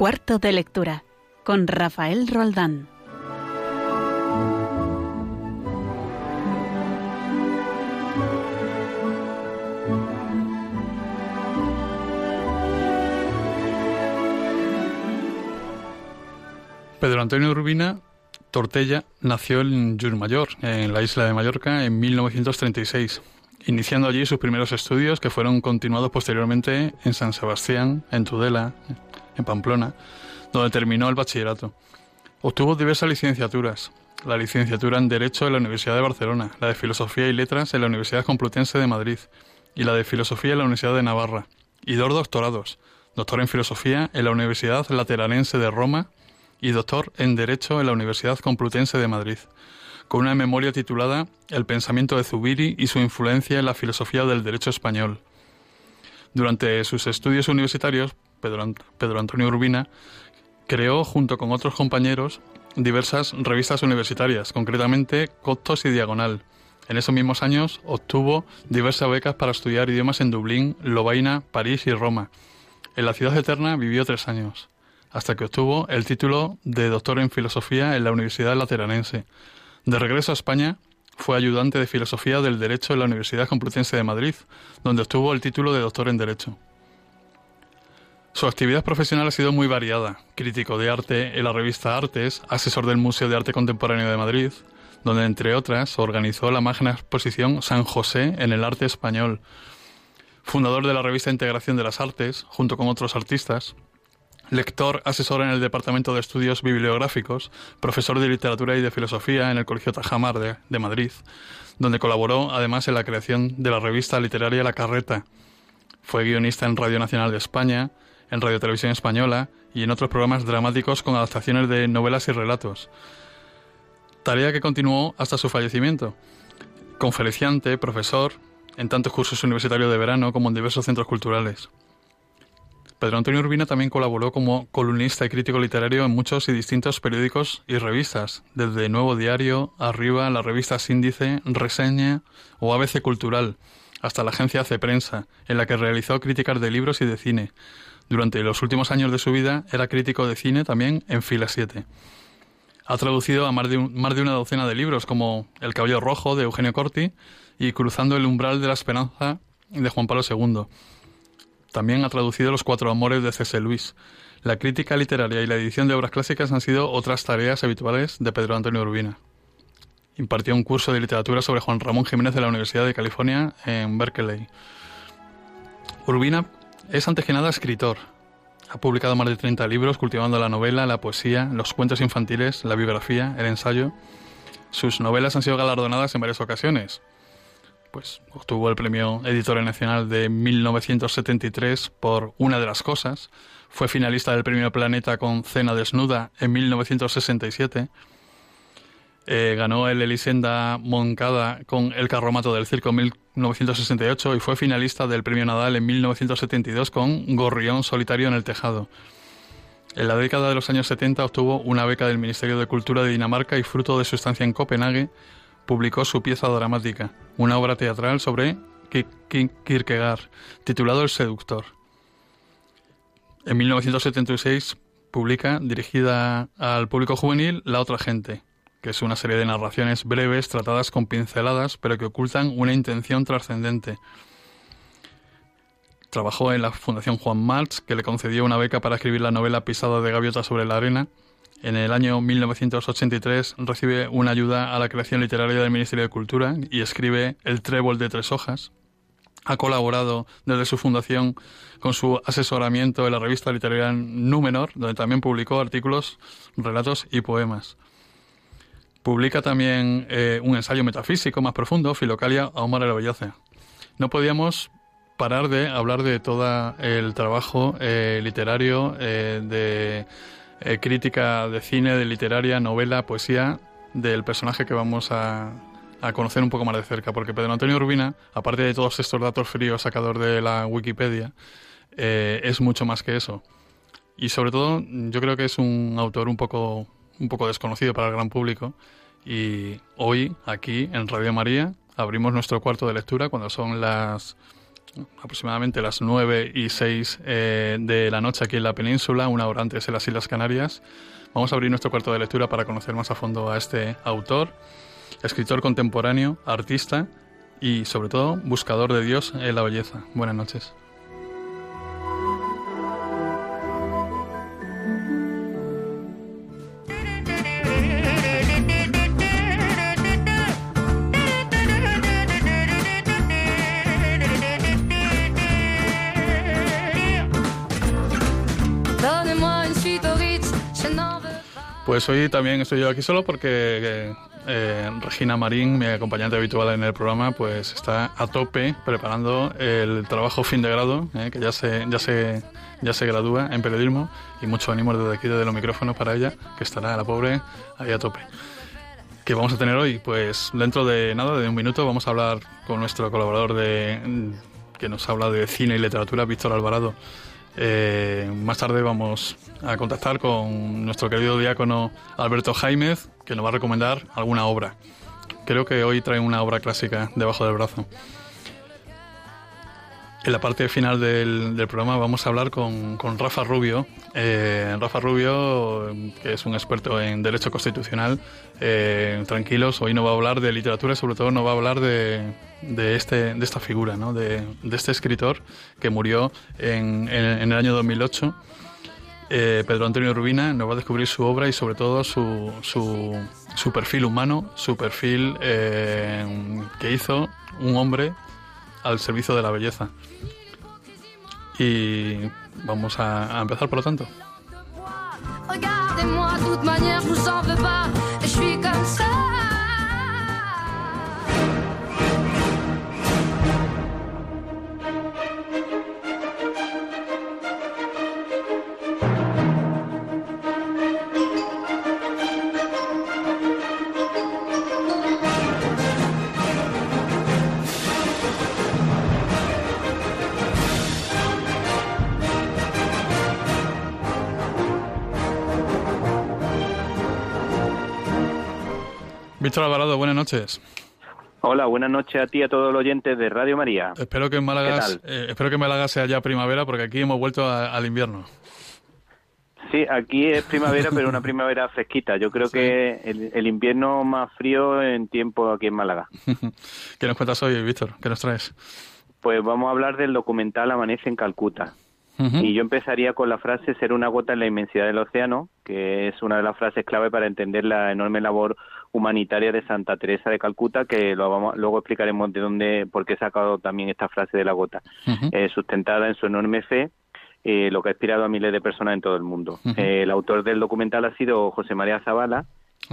Cuarto de lectura con Rafael Roldán. Pedro Antonio Urbina Tortella nació en Mayor, en la isla de Mallorca, en 1936, iniciando allí sus primeros estudios que fueron continuados posteriormente en San Sebastián, en Tudela, en Pamplona, donde terminó el bachillerato. Obtuvo diversas licenciaturas, la licenciatura en Derecho en la Universidad de Barcelona, la de Filosofía y Letras en la Universidad Complutense de Madrid y la de Filosofía en la Universidad de Navarra, y dos doctorados, doctor en Filosofía en la Universidad Lateranense de Roma y doctor en Derecho en la Universidad Complutense de Madrid, con una memoria titulada El pensamiento de Zubiri y su influencia en la filosofía del derecho español. Durante sus estudios universitarios, Pedro, Antonio Urbina creó, junto con otros compañeros, diversas revistas universitarias, concretamente Coctos y Diagonal. En esos mismos años obtuvo diversas becas para estudiar idiomas en Dublín, Lovaina, París y Roma. En la ciudad eterna vivió tres años hasta que obtuvo el título de doctor en filosofía en la Universidad Lateranense. De regreso a España, fue ayudante de filosofía del Derecho en la Universidad Complutense de Madrid, donde obtuvo el título de doctor en Derecho. Su actividad profesional ha sido muy variada. Crítico de arte en la revista Artes, asesor del Museo de Arte Contemporáneo de Madrid, donde entre otras organizó la magna exposición San José en el arte español. Fundador de la revista Integración de las Artes, junto con otros artistas, lector asesor en el Departamento de Estudios Bibliográficos, profesor de Literatura y de Filosofía en el Colegio Tajamar de, Madrid, donde colaboró además en la creación de la revista literaria La Carreta. Fue guionista en Radio Nacional de España, en Radio Televisión Española y en otros programas dramáticos con adaptaciones de novelas y relatos. Tarea que continuó hasta su fallecimiento. Conferenciante, profesor, en tantos cursos universitarios de verano como en diversos centros culturales. Pedro Antonio Urbina también colaboró como columnista y crítico literario en muchos y distintos periódicos y revistas, desde Nuevo Diario, Arriba, la revista Síndice, Reseña o ABC Cultural, hasta la agencia C Prensa, en la que realizó críticas de libros y de cine. Durante los últimos años de su vida era crítico de cine también en Fila 7. Ha traducido a más de, más de una docena de libros como El caballo rojo de Eugenio Corti y Cruzando el umbral de la esperanza de Juan Pablo II también ha traducido Los Cuatro Amores de C.S. Luis. La crítica literaria y la edición de obras clásicas han sido otras tareas habituales de Pedro Antonio Urbina. Impartió un curso de literatura sobre Juan Ramón Jiménez de la Universidad de California en Berkeley. Urbina es antes que nada escritor. Ha publicado más de 30 libros cultivando la novela, la poesía, los cuentos infantiles, la biografía, el ensayo. Sus novelas han sido galardonadas en varias ocasiones pues obtuvo el premio Editorial Nacional de 1973 por Una de las cosas, fue finalista del premio Planeta con Cena Desnuda en 1967, eh, ganó el Elisenda Moncada con El Carromato del Circo en 1968 y fue finalista del premio Nadal en 1972 con Gorrión Solitario en el Tejado. En la década de los años 70 obtuvo una beca del Ministerio de Cultura de Dinamarca y fruto de su estancia en Copenhague publicó su pieza dramática, una obra teatral sobre Kierkegaard, titulado El Seductor. En 1976 publica, dirigida al público juvenil, La otra gente, que es una serie de narraciones breves tratadas con pinceladas, pero que ocultan una intención trascendente. Trabajó en la Fundación Juan March, que le concedió una beca para escribir la novela Pisada de gaviota sobre la arena, en el año 1983 recibe una ayuda a la creación literaria del Ministerio de Cultura y escribe El Trébol de Tres Hojas. Ha colaborado desde su fundación con su asesoramiento en la revista literaria Númenor, donde también publicó artículos, relatos y poemas. Publica también eh, un ensayo metafísico más profundo, Filocalia a Omar el Belloce. No podíamos parar de hablar de todo el trabajo eh, literario eh, de eh, crítica de cine, de literaria, novela, poesía del personaje que vamos a, conocer un poco más de cerca, porque Pedro Antonio Urbina, aparte de todos estos datos fríos sacador de la Wikipedia, es mucho más que eso. Y sobre todo, yo creo que es un autor un poco, un poco desconocido para el gran público. Y hoy, aquí en Radio María, abrimos nuestro cuarto de lectura cuando son las aproximadamente las 9 y 6 eh, de la noche aquí en la península, una hora antes en las Islas Canarias. Vamos a abrir nuestro cuarto de lectura para conocer más a fondo a este autor, escritor contemporáneo, artista y sobre todo buscador de Dios en la belleza. Buenas noches. Pues hoy también estoy yo aquí solo porque eh, Regina Marín, mi acompañante habitual en el programa, pues está a tope preparando el trabajo fin de grado, eh, que ya se, ya se, ya se gradúa en periodismo y mucho ánimo desde aquí, desde los micrófonos para ella, que estará la pobre ahí a tope. ¿Qué vamos a tener hoy? Pues dentro de nada, de un minuto, vamos a hablar con nuestro colaborador de que nos habla de cine y literatura, Víctor Alvarado. Eh, más tarde vamos a contactar con nuestro querido diácono Alberto Jaimez, que nos va a recomendar alguna obra. Creo que hoy trae una obra clásica debajo del brazo. En la parte final del, programa vamos a hablar con, Rafa Rubio. Eh, Rafa Rubio, que es un experto en derecho constitucional, eh, tranquilos, hoy no va a hablar de literatura, sobre todo no va a hablar de, de, este, de esta figura, ¿no? de, este escritor que murió en, el año 2008. Eh, Pedro Antonio Rubina nos va a descubrir su obra y sobre todo su, su perfil humano, su perfil que hizo un hombre al servicio de la belleza. Y vamos a, empezar por lo tanto. Víctor Alvarado, buenas noches. Hola, buenas noches a ti y a todos los oyentes de Radio María. Espero que en Málaga, eh, espero que Málaga sea ya primavera porque aquí hemos vuelto al invierno. Sí, aquí es primavera, pero una primavera fresquita. Yo creo que el, invierno más frío en tiempo aquí en Málaga. ¿Qué nos cuentas hoy, Víctor? ¿Qué nos traes? Pues vamos a hablar del documental Amanece en Calcuta. Y yo empezaría con la frase ser una gota en la inmensidad del océano, que es una de las frases clave para entender la enorme labor humanitaria de Santa Teresa de Calcuta, que lo vamos, luego explicaremos de dónde, por qué he sacado también esta frase de la gota, eh, sustentada en su enorme fe, eh, lo que ha inspirado a miles de personas en todo el mundo. Eh, el autor del documental ha sido José María Zavala,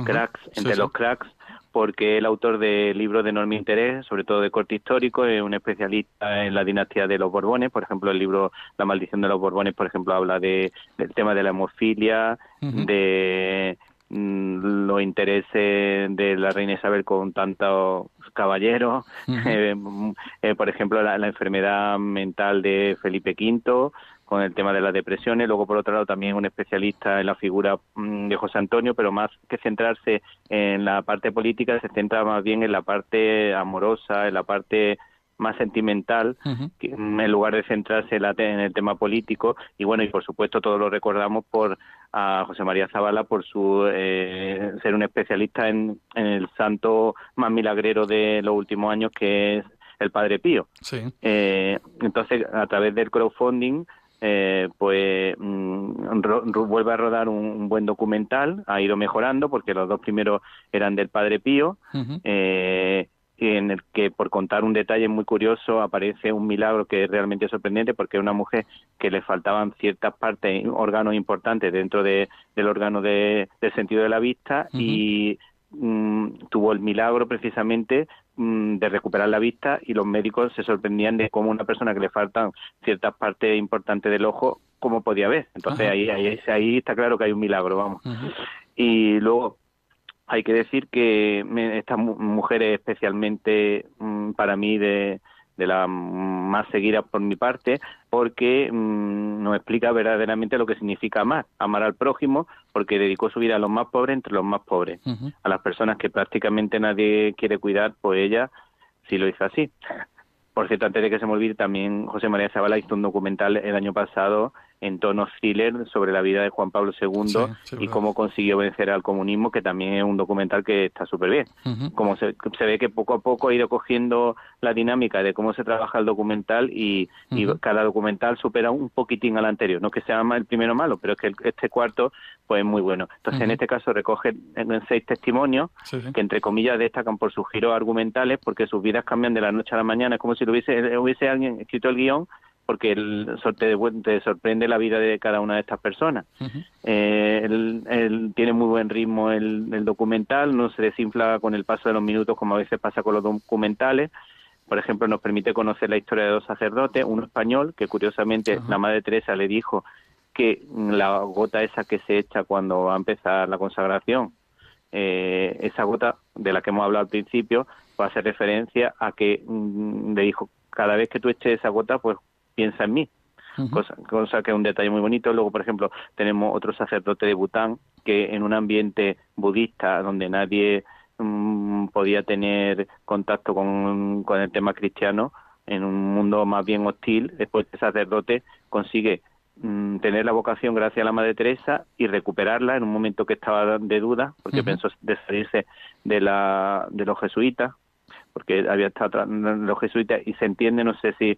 cracks, entre los cracks, porque el autor de libros de enorme interés, sobre todo de corte histórico, es un especialista en la dinastía de los Borbones, por ejemplo, el libro La maldición de los Borbones, por ejemplo, habla de, del tema de la hemofilia, de Mm, los intereses de la reina Isabel con tantos caballeros, eh, mm, eh, por ejemplo la, enfermedad mental de Felipe V, con el tema de las depresiones, luego por otro lado también un especialista en la figura mm, de José Antonio, pero más que centrarse en la parte política, se centra más bien en la parte amorosa, en la parte más sentimental en lugar de centrarse en el tema político. Y bueno y por supuesto todos lo recordamos por a José María Zavala por su eh, ser un especialista en, el santo más milagrero de los últimos años que es el Padre Pío. Eh, entonces, a través del crowdfunding, eh, pues mm, vuelve a rodar un, buen documental, ha ido mejorando porque los dos primeros eran del Padre Pío en el que, por contar un detalle muy curioso, aparece un milagro que es realmente sorprendente porque es una mujer que le faltaban ciertas partes, órganos importantes dentro de, del órgano de, del sentido de la vista y mm, tuvo el milagro precisamente mm, de recuperar la vista y los médicos se sorprendían de cómo una persona que le faltan ciertas partes importantes del ojo, cómo podía ver. Entonces ahí, ahí, ahí está claro que hay un milagro, vamos. Y luego hay que decir que esta mujer es especialmente mm, para mí de, de las más seguidas por mi parte, porque mm, nos explica verdaderamente lo que significa amar, amar al prójimo, porque dedicó su vida a los más pobres entre los más pobres, a las personas que prácticamente nadie quiere cuidar, pues ella sí lo hizo así. por cierto, antes de que se me olvide, también José María Zavala hizo un documental el año pasado en tono thriller sobre la vida de Juan Pablo II y cómo consiguió vencer al comunismo, que también es un documental que está súper bien. Como se, ve que poco a poco ha ido cogiendo la dinámica de cómo se trabaja el documental y, cada documental supera un poquitín al anterior. No que sea el primero malo, pero es que este cuarto pues es muy bueno. Entonces, en este caso recoge en seis testimonios que, entre comillas, destacan por sus giros argumentales porque sus vidas cambian de la noche a la mañana. Es como si lo hubiese, hubiese alguien escrito el guion porque el, te, te sorprende la vida de cada una de estas personas. Eh, él, tiene muy buen ritmo el, documental, no se desinfla con el paso de los minutos como a veces pasa con los documentales. Por ejemplo, nos permite conocer la historia de dos sacerdotes, uno español, que curiosamente la Madre Teresa le dijo que la gota esa que se echa cuando va a empezar la consagración, eh, esa gota de la que hemos hablado al principio, va a hacer referencia a que mm, le dijo, cada vez que tú eches esa gota, pues piensa en mí. cosa, cosa, que es un detalle muy bonito. Luego, por ejemplo, tenemos otro sacerdote de Bután que en un ambiente budista donde nadie mm, podía tener contacto con, con el tema cristiano, en un mundo más bien hostil, después el sacerdote consigue mm, tener la vocación gracias a la Madre Teresa y recuperarla en un momento que estaba de duda, porque pensó de salirse de, la, de los jesuitas, porque había estado los jesuitas y se entiende, no sé si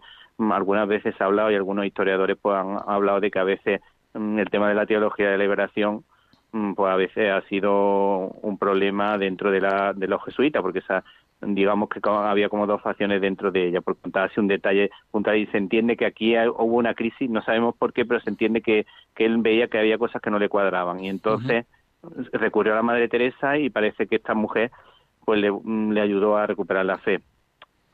algunas veces se ha hablado y algunos historiadores pues han hablado de que a veces mm, el tema de la teología de liberación mm, pues a veces ha sido un problema dentro de, la, de los jesuitas porque esa digamos que había como dos facciones dentro de ella. Por contar así un detalle puntual y se entiende que aquí hubo una crisis no sabemos por qué pero se entiende que, que él veía que había cosas que no le cuadraban. Y entonces recurrió a la Madre Teresa y parece que esta mujer pues le, mm, le ayudó a recuperar la fe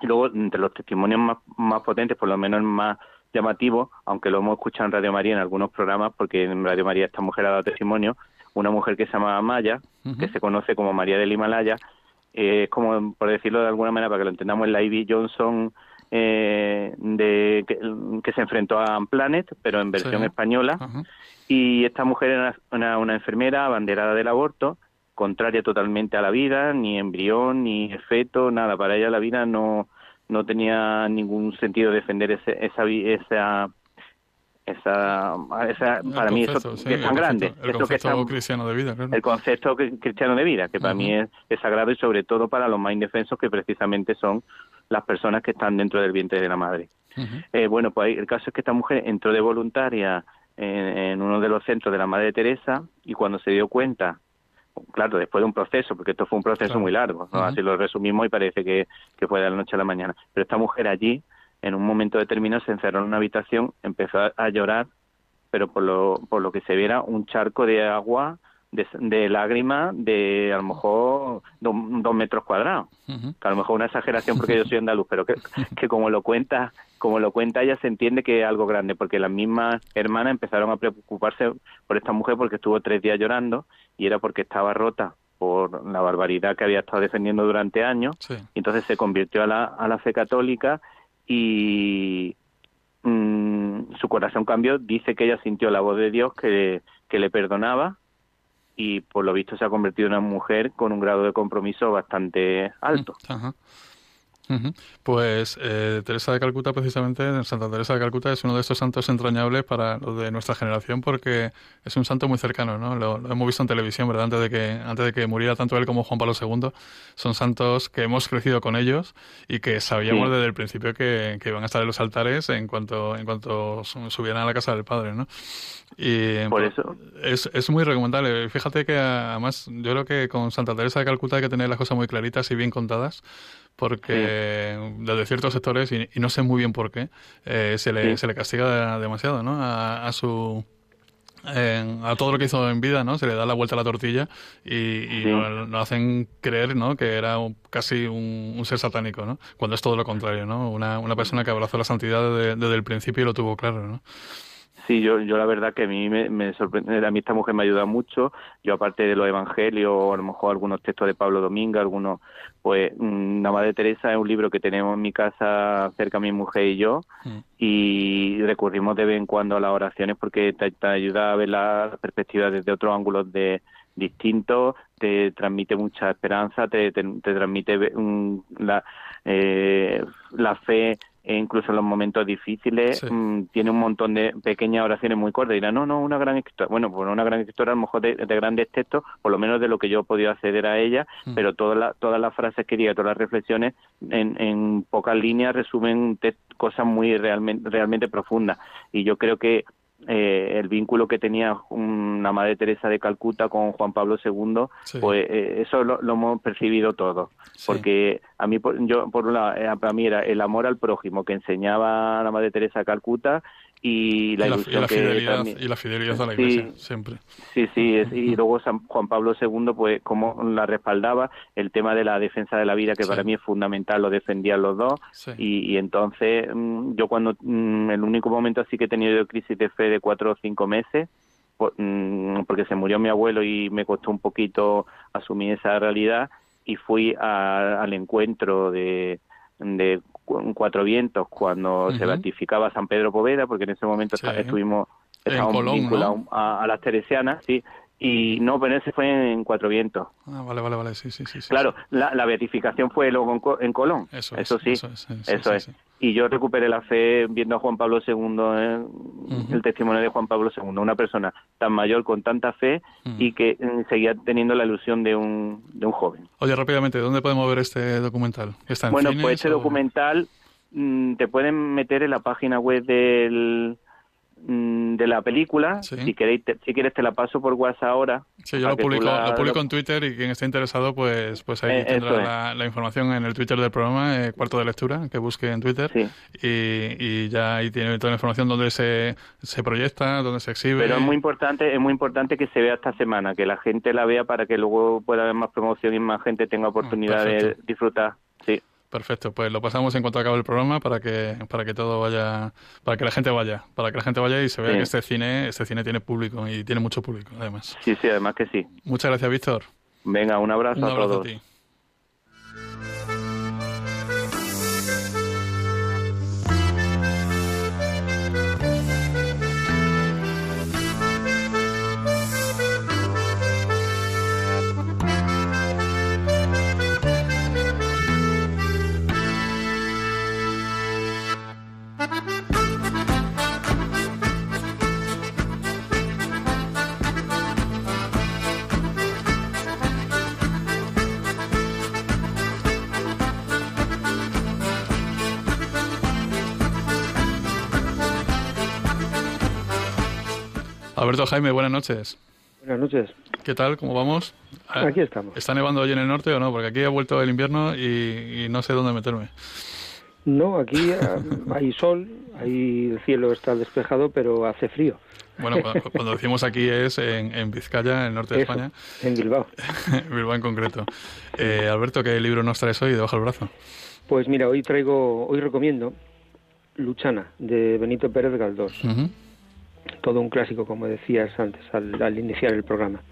y luego, entre los testimonios más, más potentes, por lo menos más llamativo, aunque lo hemos escuchado en Radio María en algunos programas, porque en Radio María esta mujer ha dado testimonio, una mujer que se llama Maya, que se conoce como María del Himalaya, eh, es como, por decirlo de alguna manera, para que lo entendamos, la Ivy Johnson eh, de, que, se enfrentó a Planet, pero en versión española. Y esta mujer era una, una, enfermera abanderada del aborto contraria totalmente a la vida, ni embrión, ni feto, nada. Para ella la vida no, no tenía ningún sentido defender ese, esa, esa, esa, esa para mí eso es tan grande. El concepto cristiano de vida, El concepto cristiano de vida, que para mí es, sagrado y sobre todo para los más indefensos, que precisamente son las personas que están dentro del vientre de la madre. eh, bueno, pues el caso es que esta mujer entró de voluntaria en, en, uno de los centros de la Madre Teresa y cuando se dio cuenta claro, después de un proceso, porque esto fue un proceso muy largo, así lo resumimos y parece que, fue de la noche a la mañana. Pero esta mujer allí, en un momento determinado, se encerró en una habitación, empezó a, llorar, pero por lo, por lo que se viera, un charco de agua, de, lágrimas, de a lo mejor dos metros cuadrados. Que a lo mejor una exageración porque yo soy andaluz, pero que, que como lo cuenta como lo cuenta ella, se entiende que es algo grande, porque las mismas hermanas empezaron a preocuparse por esta mujer porque estuvo tres días llorando y era porque estaba rota por la barbaridad que había estado defendiendo durante años. Y entonces se convirtió a la, a la fe católica y mm, su corazón cambió. Dice que ella sintió la voz de Dios que, que le perdonaba y por lo visto se ha convertido en una mujer con un grado de compromiso bastante alto. Pues eh, Teresa de Calcuta, precisamente, Santa Teresa de Calcuta es uno de estos santos entrañables para los de nuestra generación porque es un santo muy cercano, ¿no? Lo, hemos visto en televisión, ¿verdad? Antes de que antes de que muriera tanto él como Juan Pablo II, son santos que hemos crecido con ellos y que sabíamos desde el principio que, que, iban a estar en los altares en cuanto en cuanto subieran a la casa del Padre, ¿no? Y por eso es, es muy recomendable. Fíjate que además yo creo que con Santa Teresa de Calcuta hay que tener las cosas muy claritas y bien contadas porque desde ciertos sectores, y, no sé muy bien por qué, eh, se, le, se le castiga demasiado ¿no? a, su a todo lo que hizo en vida, ¿no? Se le da la vuelta a la tortilla y, nos, hacen creer, ¿no? Que era casi un, ser satánico, ¿no? Cuando es todo lo contrario, ¿no? Una, una persona que abrazó la santidad desde, desde el principio y lo tuvo claro, ¿no? Sí, yo, yo la verdad que a mí me, sorprende, a mí esta mujer me ayuda mucho, yo aparte de los evangelios, o a lo mejor algunos textos de Pablo Domingo, algunos, pues mm, La Madre Teresa es un libro que tenemos en mi casa cerca mi mujer y yo, mm. y recurrimos de vez en cuando a las oraciones porque te, ayuda a ver la perspectiva desde otros ángulos de distintos, te transmite mucha esperanza, te, te, transmite la, eh, la fe e incluso en los momentos difíciles mm, tiene un montón de pequeñas oraciones muy cortas. Dirá, no, no, una gran escritora. Bueno, pues una gran escritora a lo mejor de, grandes textos, por lo menos de lo que yo he podido acceder a ella, mm. pero todas todas las frases que diga, todas las reflexiones en, en pocas líneas resumen cosas muy realmente, realmente profundas. Y yo creo que eh, el vínculo que tenía una Madre Teresa de Calcuta con Juan Pablo II, pues eh, eso lo, hemos percibido todos. Porque a mí, yo, por un lado, eh, para mí era el amor al prójimo que enseñaba la Madre Teresa de Calcuta y la, ilusión fidelidad, y la fidelidad a la Iglesia, siempre. Sí, sí, y luego San Juan Pablo II, pues como la respaldaba, el tema de la defensa de la vida, que para mí es fundamental, lo defendían los dos, y, entonces mm, yo cuando, mm, el único momento así que he tenido de crisis de fe de cuatro o cinco meses, mm, porque se murió mi abuelo y me costó un poquito asumir esa realidad, y fui al encuentro de, de Cuatro Vientos cuando se ratificaba San Pedro Poveda, porque en ese momento estuvimos vinculados a, las teresianas, sí, y no, pero ese fue en Cuatro Vientos. Ah, vale, vale, vale, sí, sí, sí. Claro, La, la, beatificación fue luego en, Colón. Eso, sí, eso, es. Y yo recuperé la fe viendo a Juan Pablo II, eh, el testimonio de Juan Pablo II, una persona tan mayor con tanta fe y que mm, seguía teniendo la ilusión de un, de un joven. Oye, rápidamente, ¿dónde podemos ver este documental? ¿Está bueno, pues este documental mm, te pueden meter en la página web del Mm, de la película. Si queréis, si quieres te la paso por WhatsApp ahora. Sí, yo lo publico, en Twitter y quien esté interesado, pues, pues ahí eh, tendrá la, información en el Twitter del programa, eh, Cuarto de Lectura, que busque en Twitter. Y, ya ahí tiene toda la información donde se, se proyecta, donde se exhibe. Pero es muy importante, es muy importante que se vea esta semana, que la gente la vea para que luego pueda haber más promoción y más gente tenga oportunidad de disfrutar. Perfecto, pues lo pasamos en cuanto acabe el programa para que para que todo vaya, para que la gente vaya, para que la gente vaya y se vea que este cine, este cine tiene público y tiene mucho público, además. Sí, sí, además que sí. Muchas gracias, Víctor. Venga, un abrazo, a todos. Alberto Jaime, buenas noches. Buenas noches. ¿Qué tal? ¿Cómo vamos? Ah, aquí estamos. ¿Está nevando hoy en el norte o no? Porque aquí ha vuelto el invierno y, no sé dónde meterme. No, aquí ah, hay sol, ahí el cielo está despejado, pero hace frío. Bueno, cuando, decimos aquí es en, Vizcaya, en el norte de España. En Bilbao. Bilbao en concreto. Eh, Alberto, ¿qué libro nos traes hoy debajo del brazo? Pues mira, hoy traigo, hoy recomiendo Luchana, de Benito Pérez Galdós todo un clásico, como decías antes, al, iniciar el programa.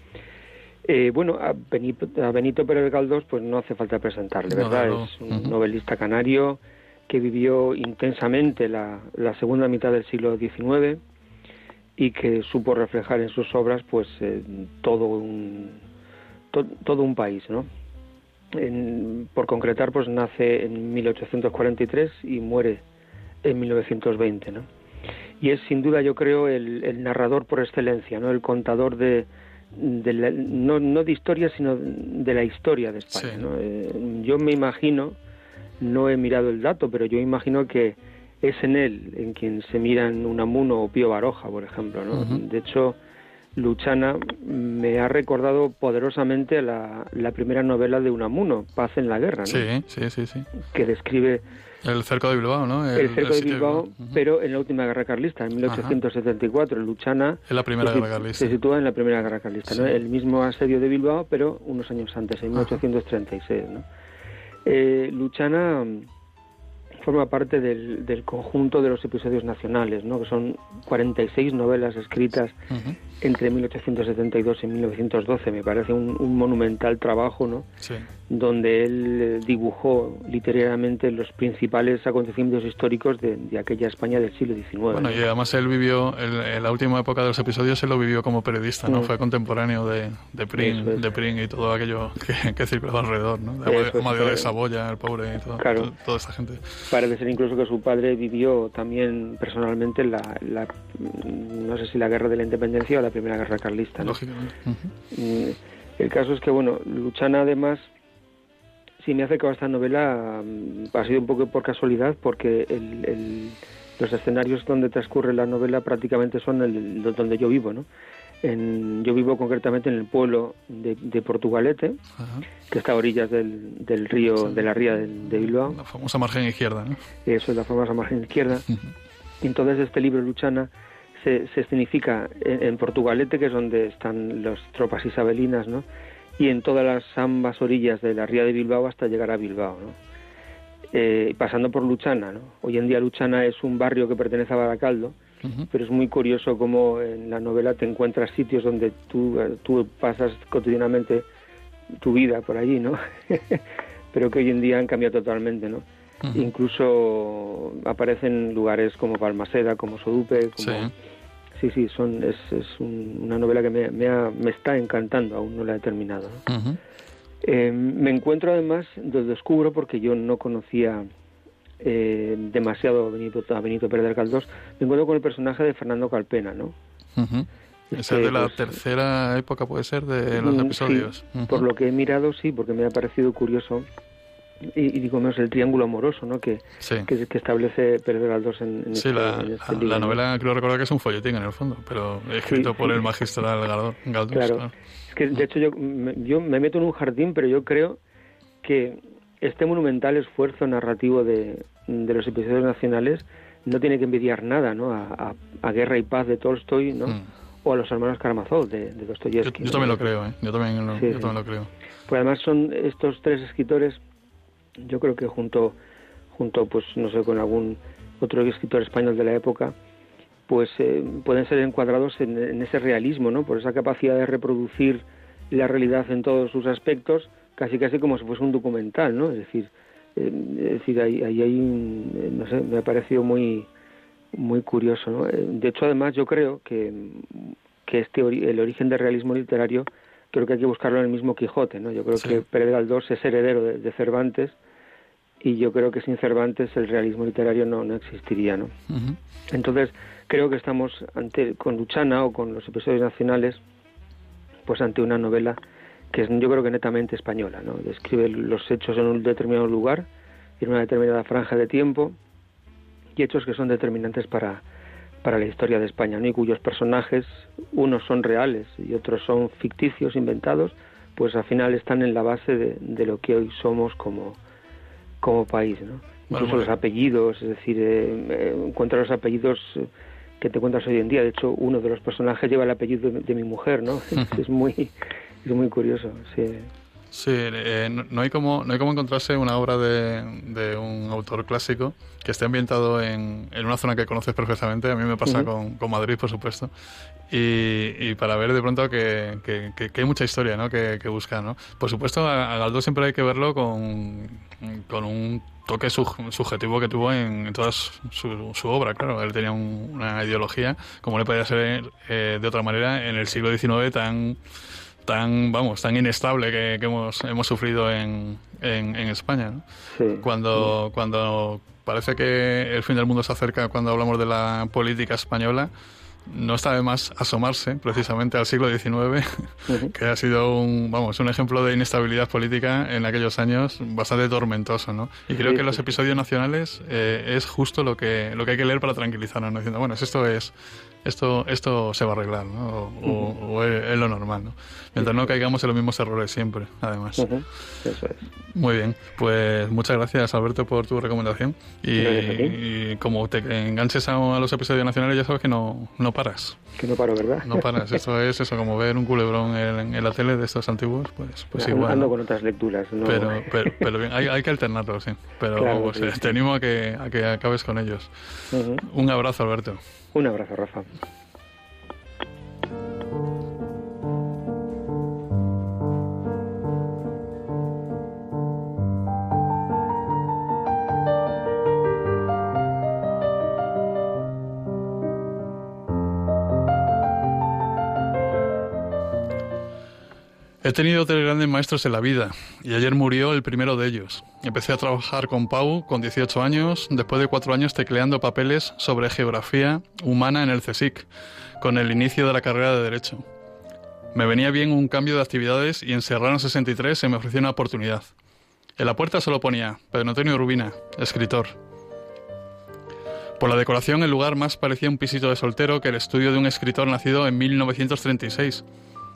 Eh, bueno, a Benito, a Benito, Pérez Galdós, pues no hace falta presentarle, ¿verdad? Es un novelista canario que vivió intensamente la, segunda mitad del siglo XIX y que supo reflejar en sus obras, pues, todo un todo un país, ¿no? por concretar, pues nace en 1843 y muere en 1920, ¿no? Y es sin duda yo creo el, narrador por excelencia, no el contador de, no, no, de historia sino de la historia de España. Eh, yo me imagino, no he mirado el dato, pero yo imagino que es en él en quien se miran Unamuno o Pío Baroja, por ejemplo. ¿no? De hecho, Luchana me ha recordado poderosamente la, la, primera novela de Unamuno, Paz en la Guerra, ¿no? sí, sí, sí, sí. que describe el cerco de Bilbao, ¿no? El, cerco de Bilbao, pero en la última guerra carlista, en 1874, Luchana. En la primera guerra carlista. Se sitúa en la primera guerra carlista, ¿no? El mismo asedio de Bilbao, pero unos años antes, en 1836, ¿no? Eh, Luchana mm, forma parte del, conjunto de los episodios nacionales, ¿no? que son 46 novelas escritas entre 1872 y 1912. Me parece un, monumental trabajo, ¿no? Donde él eh, dibujó literariamente los principales acontecimientos históricos de, aquella España del siglo XIX. Bueno, y además él vivió, en la última época de los episodios, él lo vivió como periodista, ¿no? Mm. Fue contemporáneo de, de Pring, de Pring y todo aquello que, que circulaba alrededor, ¿no? De Amadeo de Saboya, el pobre y todo, toda esa gente. Parece ser incluso que su padre vivió también personalmente la, la no sé si la guerra de la independencia o la primera guerra carlista. Lógicamente. Mm, el caso es que, bueno, Luchana además, si me ha acercado a esta novela, mm, ha sido un poco por casualidad, porque los escenarios donde transcurre la novela prácticamente son el, donde yo vivo, ¿no? En, yo vivo concretamente en el pueblo de, Portugalete, que está a orillas del, río, de la ría de, Bilbao. La famosa margen izquierda, ¿no? Eso es la famosa margen izquierda. Y entonces este libro, Luchana, se, se escenifica en, Portugalete, que es donde están las tropas isabelinas, ¿no? Y en todas las ambas orillas de la ría de Bilbao hasta llegar a Bilbao, ¿no? Eh, pasando por Luchana, ¿no? Hoy en día Luchana es un barrio que pertenece a Baracaldo, pero es muy curioso cómo en la novela te encuentras sitios donde tú, tú pasas cotidianamente tu vida por allí, ¿no? pero que hoy en día han cambiado totalmente, ¿no? Incluso aparecen lugares como Palmaseda, como Sodupe, como... Sí. Sí, son, es, es una novela que me, me, está encantando, aún no la he terminado. Eh, me encuentro además, lo descubro porque yo no conocía eh, demasiado a Benito, a Benito Pérez del Caldós, me encuentro con el personaje de Fernando Calpena, ¿no? Esa es de la pues, tercera época, puede ser, de los mm, episodios. Por lo que he mirado, sí, porque me ha parecido curioso y, digo más el triángulo amoroso ¿no? que, que, establece Pérez Galdós en, en, sí, este, la, este la novela creo recordar que es un folletín en el fondo pero escrito por el magistral Galdós claro. es que de hecho yo me, yo me meto en un jardín pero yo creo que este monumental esfuerzo narrativo de, de los episodios nacionales no tiene que envidiar nada ¿no? a, a, Guerra y Paz de Tolstoy ¿no? Hmm. o a los hermanos Karamazov de, de Dostoyevsky yo, también lo creo ¿eh? yo también lo, yo también lo creo pues además son estos tres escritores yo creo que junto, junto pues no sé, con algún otro escritor español de la época, pues eh, pueden ser encuadrados en, ese realismo, ¿no? Por esa capacidad de reproducir la realidad en todos sus aspectos, casi casi como si fuese un documental, ¿no? Es decir, eh, es decir, ahí, ahí hay, no sé, me ha parecido muy, muy curioso, ¿no? Eh, de hecho, además, yo creo que, que este el origen del realismo literario creo que hay que buscarlo en el mismo Quijote, ¿no? Yo creo que Pérez Galdós es heredero de Cervantes y yo creo que sin Cervantes el realismo literario no, no existiría, ¿no? Entonces creo que estamos ante con Luchana o con los episodios nacionales, pues ante una novela que es yo creo que netamente española, ¿no? Describe los hechos en un determinado lugar, en una determinada franja de tiempo y hechos que son determinantes para para la historia de España, ¿no? y cuyos personajes, unos son reales y otros son ficticios, inventados, pues al final están en la base de, de lo que hoy somos como, como país, ¿no? Incluso los apellidos, es decir, eh, eh encuentras los apellidos eh, que te encuentras hoy en día. De hecho, uno de los personajes lleva el apellido de, mi mujer, ¿no? es muy es muy curioso, sí. Sí, eh, no, hay como, no hay como encontrarse una obra de, de, un autor clásico que esté ambientado en, en, una zona que conoces perfectamente. A mí me pasa con, con, Madrid, por supuesto. Y, y, para ver de pronto que, que, que, hay mucha historia ¿no? que, buscar. ¿no? Por supuesto, a, a Galdós siempre hay que verlo con, con un toque subjetivo que tuvo en, toda su, su, obra, claro. Él tenía una ideología, como le podía ser eh, de otra manera en el siglo XIX tan tan, vamos, tan inestable que, hemos, hemos sufrido en, en, España. Cuando, cuando parece que el fin del mundo se acerca cuando hablamos de la política española, no está de más asomarse precisamente al siglo XIX, que ha sido un, vamos, un ejemplo de inestabilidad política en aquellos años bastante tormentoso, ¿no? Y creo que los episodios nacionales eh, es justo lo que, lo que hay que leer para tranquilizarnos, ¿no? diciendo, bueno, esto es esto, esto se va a arreglar, ¿no? O, es, lo normal, ¿no? Mientras no caigamos en los mismos errores siempre, además. Eso es. Muy bien, pues muchas gracias Alberto por tu recomendación. Y, como te enganches a, los episodios nacionales ya sabes que no, no paras. Que no paro, ¿verdad? No paras, eso es eso, como ver un culebrón en, la tele de estos antiguos, pues, pues igual. Ando con otras lecturas. ¿no? Pero, pero, bien, hay, hay que alternarlo, sí. Pero pues, te animo a que, a que acabes con ellos. Un abrazo, Alberto. Un abrazo, Rafa. He tenido tres grandes maestros en la vida y ayer murió el primero de ellos. Empecé a trabajar con Pau con 18 años, después de cuatro años tecleando papeles sobre geografía humana en el CSIC, con el inicio de la carrera de Derecho. Me venía bien un cambio de actividades y en Serrano 63 se me ofreció una oportunidad. En la puerta solo ponía Pedro Antonio Rubina, escritor. Por la decoración el lugar más parecía un pisito de soltero que el estudio de un escritor nacido en 1936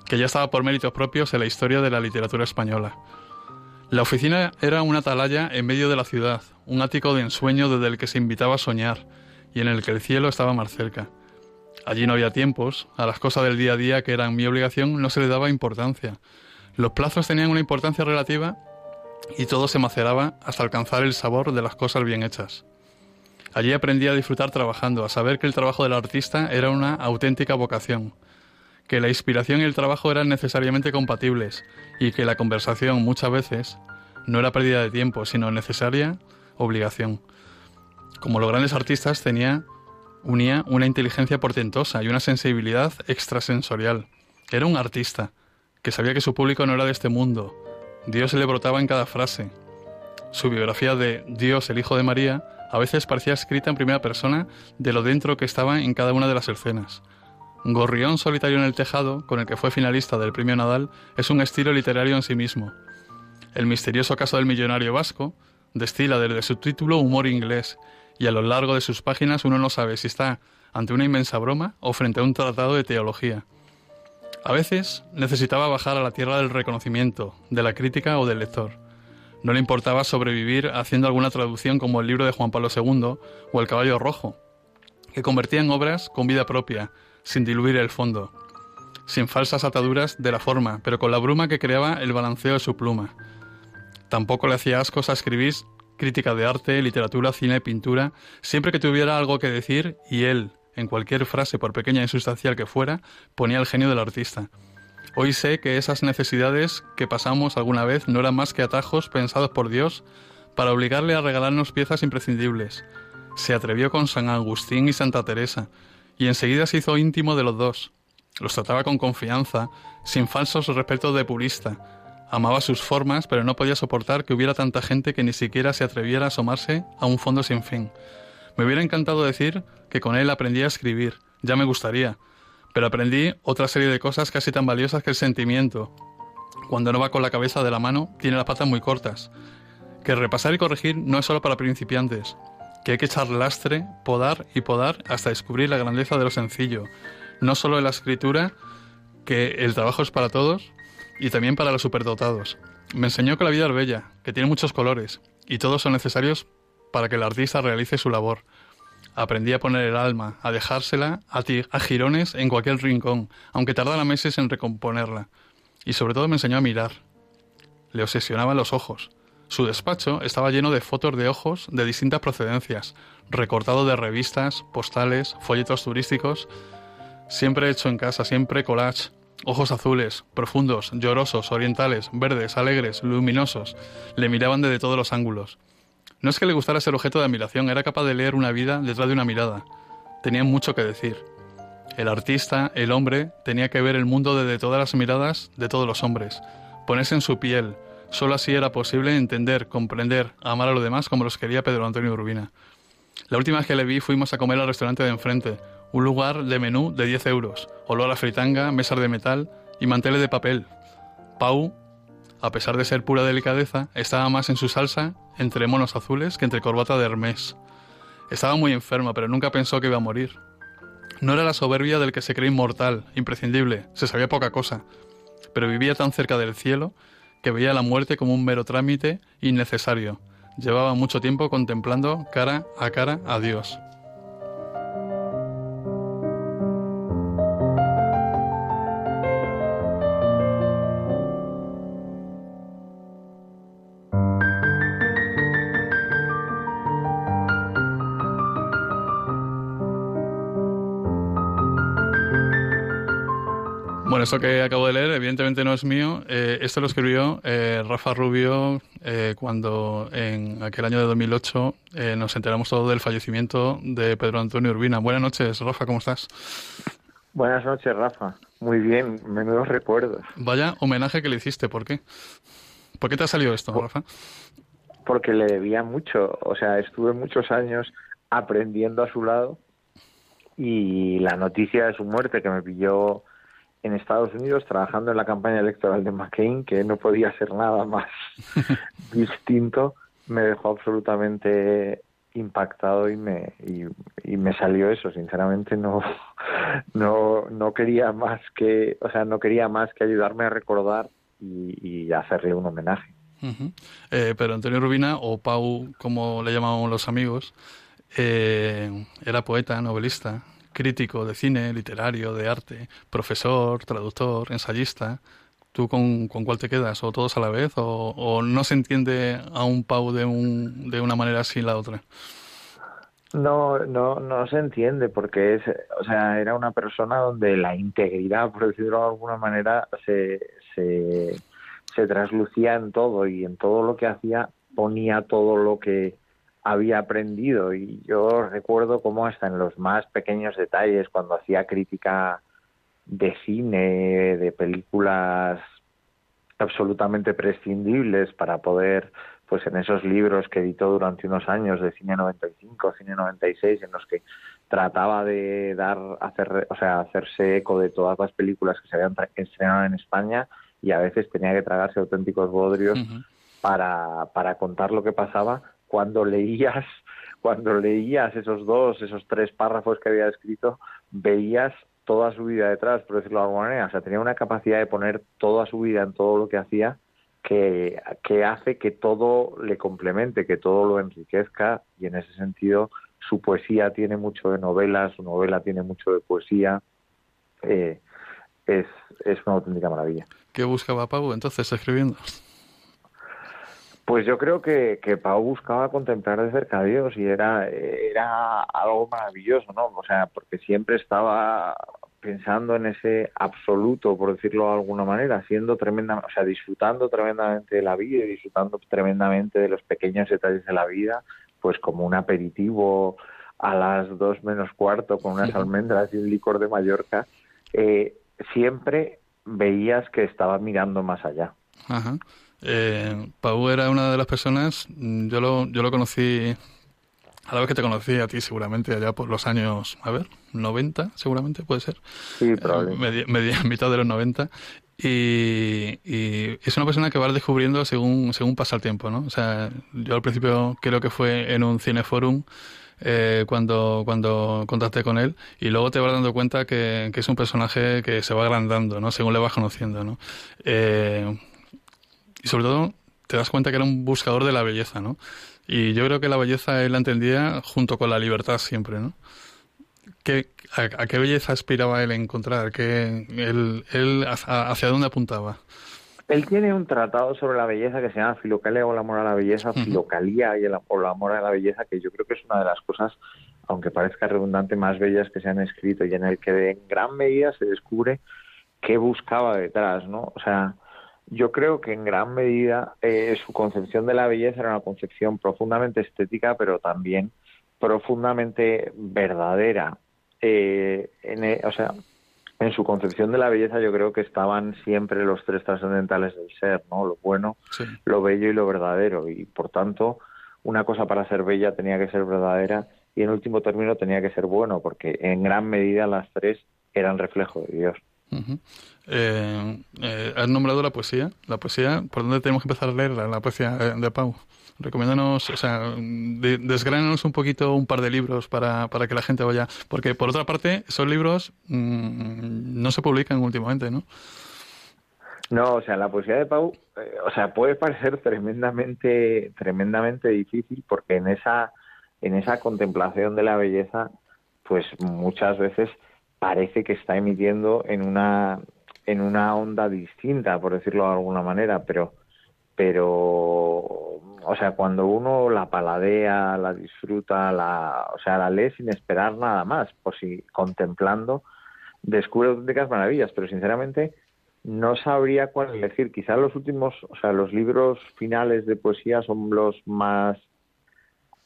que ya estaba por méritos propios en la historia de la literatura española. La oficina era una atalaya en medio de la ciudad, un ático de ensueño desde el que se invitaba a soñar y en el que el cielo estaba más cerca. Allí no había tiempos, a las cosas del día a día que eran mi obligación no se le daba importancia. Los plazos tenían una importancia relativa y todo se maceraba hasta alcanzar el sabor de las cosas bien hechas. Allí aprendí a disfrutar trabajando, a saber que el trabajo del artista era una auténtica vocación, que la inspiración y el trabajo eran necesariamente compatibles y que la conversación muchas veces no era pérdida de tiempo, sino necesaria obligación. Como los grandes artistas tenía unía una inteligencia portentosa y una sensibilidad extrasensorial. Era un artista que sabía que su público no era de este mundo. Dios se le brotaba en cada frase. Su biografía de Dios, el Hijo de María, a veces parecía escrita en primera persona de lo dentro que estaba en cada una de las escenas. Gorrión solitario en el tejado, con el que fue finalista del premio Nadal, es un estilo literario en sí mismo. El misterioso caso del millonario vasco destila desde su título humor inglés, y a lo largo de sus páginas uno no sabe si está ante una inmensa broma o frente a un tratado de teología. A veces necesitaba bajar a la tierra del reconocimiento, de la crítica o del lector. No le importaba sobrevivir haciendo alguna traducción como el libro de Juan Pablo II o El caballo rojo, que convertía en obras con vida propia, sin diluir el fondo, sin falsas ataduras de la forma, pero con la bruma que creaba el balanceo de su pluma. Tampoco le hacía ascos a escribir crítica de arte, literatura, cine, pintura, siempre que tuviera algo que decir y él, en cualquier frase, por pequeña y sustancial que fuera, ponía el genio del artista. Hoy sé que esas necesidades que pasamos alguna vez no eran más que atajos pensados por Dios para obligarle a regalarnos piezas imprescindibles. Se atrevió con San Agustín y Santa Teresa, y enseguida se hizo íntimo de los dos. Los trataba con confianza, sin falsos respetos de purista. Amaba sus formas, pero no podía soportar que hubiera tanta gente que ni siquiera se atreviera a asomarse a un fondo sin fin. Me hubiera encantado decir que con él aprendí a escribir, ya me gustaría, pero aprendí otra serie de cosas casi tan valiosas que el sentimiento. Cuando no va con la cabeza de la mano, tiene las patas muy cortas. Que repasar y corregir no es solo para principiantes, que hay que echar lastre, podar y podar hasta descubrir la grandeza de lo sencillo. No solo en la escritura, que el trabajo es para todos y también para los superdotados. Me enseñó que la vida es bella, que tiene muchos colores y todos son necesarios para que el artista realice su labor. Aprendí a poner el alma, a dejársela a, a girones en cualquier rincón, aunque tardara meses en recomponerla. Y sobre todo me enseñó a mirar. Le obsesionaban los ojos. Su despacho estaba lleno de fotos de ojos de distintas procedencias, recortado de revistas, postales, folletos turísticos, siempre hecho en casa, siempre collage, ojos azules, profundos, llorosos, orientales, verdes, alegres, luminosos, le miraban desde todos los ángulos. No es que le gustara ser objeto de admiración, era capaz de leer una vida detrás de una mirada. Tenía mucho que decir. El artista, el hombre, tenía que ver el mundo desde todas las miradas de todos los hombres, ponerse en su piel, Solo así era posible entender, comprender, amar a los demás como los quería Pedro Antonio Urbina. La última vez que le vi fuimos a comer al restaurante de enfrente, un lugar de menú de 10 euros, olor a fritanga, mesas de metal y manteles de papel. Pau, a pesar de ser pura delicadeza, estaba más en su salsa entre monos azules que entre corbata de Hermès. Estaba muy enferma, pero nunca pensó que iba a morir. No era la soberbia del que se cree inmortal, imprescindible, se sabía poca cosa, pero vivía tan cerca del cielo que veía la muerte como un mero trámite innecesario. Llevaba mucho tiempo contemplando cara a cara a Dios. Eso que acabo de leer, evidentemente no es mío. Eh, esto lo escribió eh, Rafa Rubio eh, cuando en aquel año de 2008 nos enteramos todos del fallecimiento de Pedro Antonio Urbina. Buenas noches, Rafa, ¿cómo estás? Buenas noches, Rafa. Muy bien, menudos recuerdos. Vaya homenaje que le hiciste, ¿por qué? ¿Por qué te ha salido esto, Rafa? Porque le debía mucho, o sea, estuve muchos años aprendiendo a su lado y la noticia de su muerte que me pilló en Estados Unidos trabajando en la campaña electoral de McCain, que no podía ser nada más distinto, me dejó absolutamente impactado y me y, me salió eso. Sinceramente no no no quería más que o sea no quería más que ayudarme a recordar y, hacerle un homenaje. Eh, pero Antonio Rubina o Pau como le llamamos los amigos eh, era poeta novelista crítico de cine literario de arte profesor traductor ensayista ¿Tú con, cuál te quedas? ¿O todos a la vez? ¿O, no se entiende a un Pau de, un, de una manera sin la otra? No, no, no se entiende porque es, o sea, era una persona donde la integridad, por decirlo de alguna manera, se, se, se traslucía en todo y en todo lo que hacía ponía todo lo que había aprendido y yo recuerdo cómo hasta en los más pequeños detalles cuando hacía crítica de cine, de películas absolutamente prescindibles para poder, pues en esos libros que editó durante unos años de cine 95, cine 96, en los que trataba de dar, hacer, o sea, hacerse eco de todas las películas que se habían estrenado en España y a veces tenía que tragarse auténticos bodrios para, para contar lo que pasaba cuando leías cuando leías esos dos, esos tres párrafos que había escrito, veías toda su vida detrás, por decirlo de alguna manera. O sea, tenía una capacidad de poner toda su vida en todo lo que hacía que, que hace que todo le complemente, que todo lo enriquezca y en ese sentido su poesía tiene mucho de novela, su novela tiene mucho de poesía. Eh, es, es una auténtica maravilla. ¿Qué buscaba Pau entonces escribiendo? Pues yo creo que, que Pau buscaba contemplar de cerca a Dios y era, era algo maravilloso, ¿no? O sea, porque siempre estaba pensando en ese absoluto, por decirlo de alguna manera, siendo tremenda, o sea, disfrutando tremendamente de la vida y disfrutando tremendamente de los pequeños detalles de la vida, pues como un aperitivo a las dos menos cuarto con unas almendras y un licor de Mallorca, eh, siempre veías que estaba mirando más allá. Ajá. Eh, Pau era una de las personas, yo lo, yo lo conocí a la vez que te conocí a ti seguramente allá por los años, a ver, 90 seguramente puede ser. Sí, probablemente. media, mitad de los 90. Y, y, es una persona que vas descubriendo según, según pasa el tiempo, ¿no? O sea, yo al principio creo que fue en un cineforum eh, cuando, cuando contacté con él y luego te vas dando cuenta que, que, es un personaje que se va agrandando, ¿no? Según le vas conociendo, ¿no? Eh, y sobre todo te das cuenta que era un buscador de la belleza, ¿no? Y yo creo que la belleza él la entendía junto con la libertad siempre, ¿no? ¿Qué, a, qué belleza aspiraba él a encontrar? ¿Qué, él, él hacia, dónde apuntaba? Él tiene un tratado sobre la belleza que se llama Filocalia o el amor a la belleza, Filocalía y el, o el amor a la belleza, que yo creo que es una de las cosas, aunque parezca redundante, más bellas que se han escrito y en el que en gran medida se descubre qué buscaba detrás, ¿no? O sea, yo creo que en gran medida eh, su concepción de la belleza era una concepción profundamente estética, pero también profundamente verdadera. Eh, en, e, o sea, en su concepción de la belleza yo creo que estaban siempre los tres trascendentales del ser, ¿no? Lo bueno, lo bello y lo verdadero. Y por tanto, una cosa para ser bella tenía que ser verdadera y en último término tenía que ser bueno, porque en gran medida las tres eran reflejo de Dios. Eh, eh, has nombrado la poesía. La poesía, ¿por dónde tenemos que empezar a leer la, poesía eh, de Pau? Recomiéndanos, o sea, desgránanos un poquito un par de libros para, para que la gente vaya. Porque, por otra parte, esos libros mm, no se publican últimamente, ¿no? No, o sea, la poesía de Pau, o sea, puede parecer tremendamente, tremendamente difícil porque en esa, en esa contemplación de la belleza, pues muchas veces parece que está emitiendo en una en una onda distinta, por decirlo de alguna manera, pero pero o sea, cuando uno la paladea, la disfruta, la, o sea, la lee sin esperar nada más, por si contemplando, descubre auténticas maravillas, pero sinceramente no sabría cuál elegir. Quizás los últimos, o sea, los libros finales de poesía son los más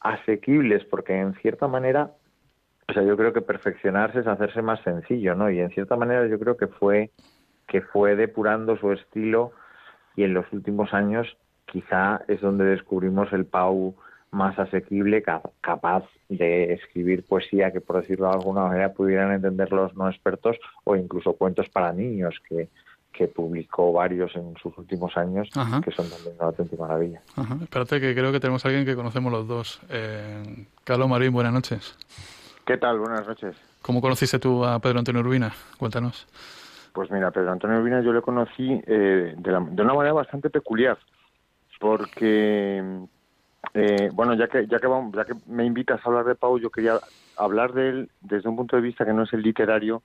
asequibles, porque en cierta manera O sea, yo creo que perfeccionarse es hacerse más sencillo, ¿no? Y en cierta manera yo creo que fue que fue depurando su estilo y en los últimos años quizá es donde descubrimos el Pau más asequible, capaz de escribir poesía que, por decirlo de alguna manera, pudieran entender los no expertos o incluso cuentos para niños que, que publicó varios en sus últimos años, que son también una auténtica maravilla. Espérate, que creo que tenemos a alguien que conocemos los dos. Eh, Carlos Marín, buenas noches. ¿Qué tal? Buenas noches. ¿Cómo conociste tú a Pedro Antonio Urbina? Cuéntanos. Pues mira, Pedro Antonio Urbina yo le conocí eh, de, de una manera bastante peculiar, porque eh, bueno, ya que, ya, que ya que me invitas a hablar de Pau, yo quería hablar de él desde un punto de vista que no es el literario,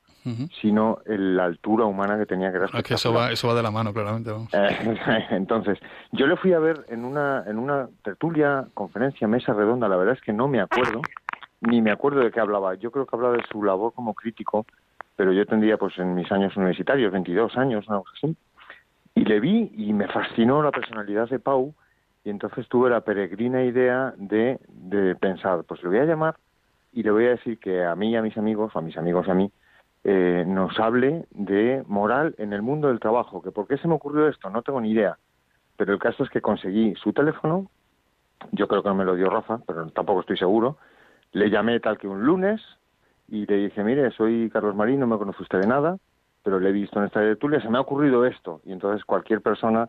sino la altura humana que tenía que que eso va, eso va de la mano, claramente. Eh, entonces, yo le fui a ver en una, en una tertulia, conferencia, mesa redonda, la verdad es que no me acuerdo, ni me acuerdo de qué hablaba. Yo creo que hablaba de su labor como crítico, pero yo tendría pues en mis años universitarios, 22 años, algo así, y le vi y me fascinó la personalidad de Pau, y entonces tuve la peregrina idea de, de pensar, pues le voy a llamar y le voy a decir que a mí y a mis amigos, o a mis amigos y a mí, eh, nos hable de moral en el mundo del trabajo. ¿Que ¿Por qué se me ocurrió esto? No tengo ni idea. Pero el caso es que conseguí su teléfono, yo creo que no me lo dio Rafa, pero tampoco estoy seguro. Le llamé tal que un lunes y le dije, mire, soy Carlos Marín, no me conoce usted de nada, pero le he visto en esta tertulia, se me ha ocurrido esto. Y entonces cualquier persona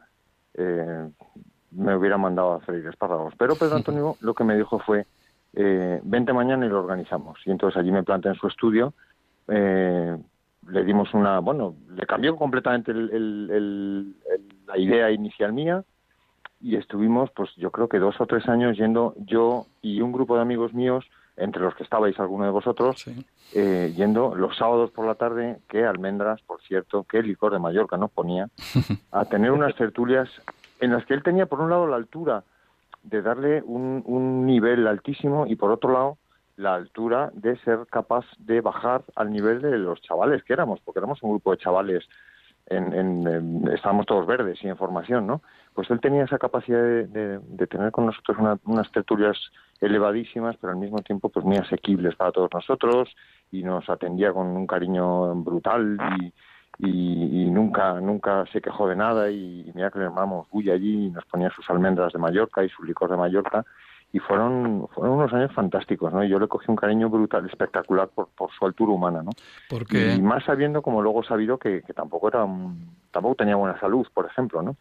eh, me hubiera mandado a freír espárragos. Pero Pedro Antonio lo que me dijo fue, eh, vente mañana y lo organizamos. Y entonces allí me planté en su estudio, eh, le dimos una, bueno, le cambió completamente la idea inicial mía y estuvimos, pues yo creo que dos o tres años yendo yo y un grupo de amigos míos, entre los que estabais alguno de vosotros, eh, yendo los sábados por la tarde, que almendras, por cierto, que licor de Mallorca nos ponía, a tener unas tertulias en las que él tenía, por un lado, la altura de darle un, un nivel altísimo y, por otro lado, la altura de ser capaz de bajar al nivel de los chavales que éramos, porque éramos un grupo de chavales, en, en, estábamos todos verdes y en formación, ¿no? Pues él tenía esa capacidad de, de, tener con nosotros unas tertulias elevadísimas, pero al mismo tiempo pues muy asequibles para todos nosotros y nos atendía con un cariño brutal y, nunca nunca se quejó de nada y, mira que le llamamos Bulla allí y nos ponía sus almendras de Mallorca y su licor de Mallorca y fueron fueron unos años fantásticos, ¿no? Yo le cogí un cariño brutal, espectacular por, por su altura humana, ¿no? Porque... Y más sabiendo, como luego he sabido, que, tampoco era tampoco tenía buena salud, por ejemplo, ¿no?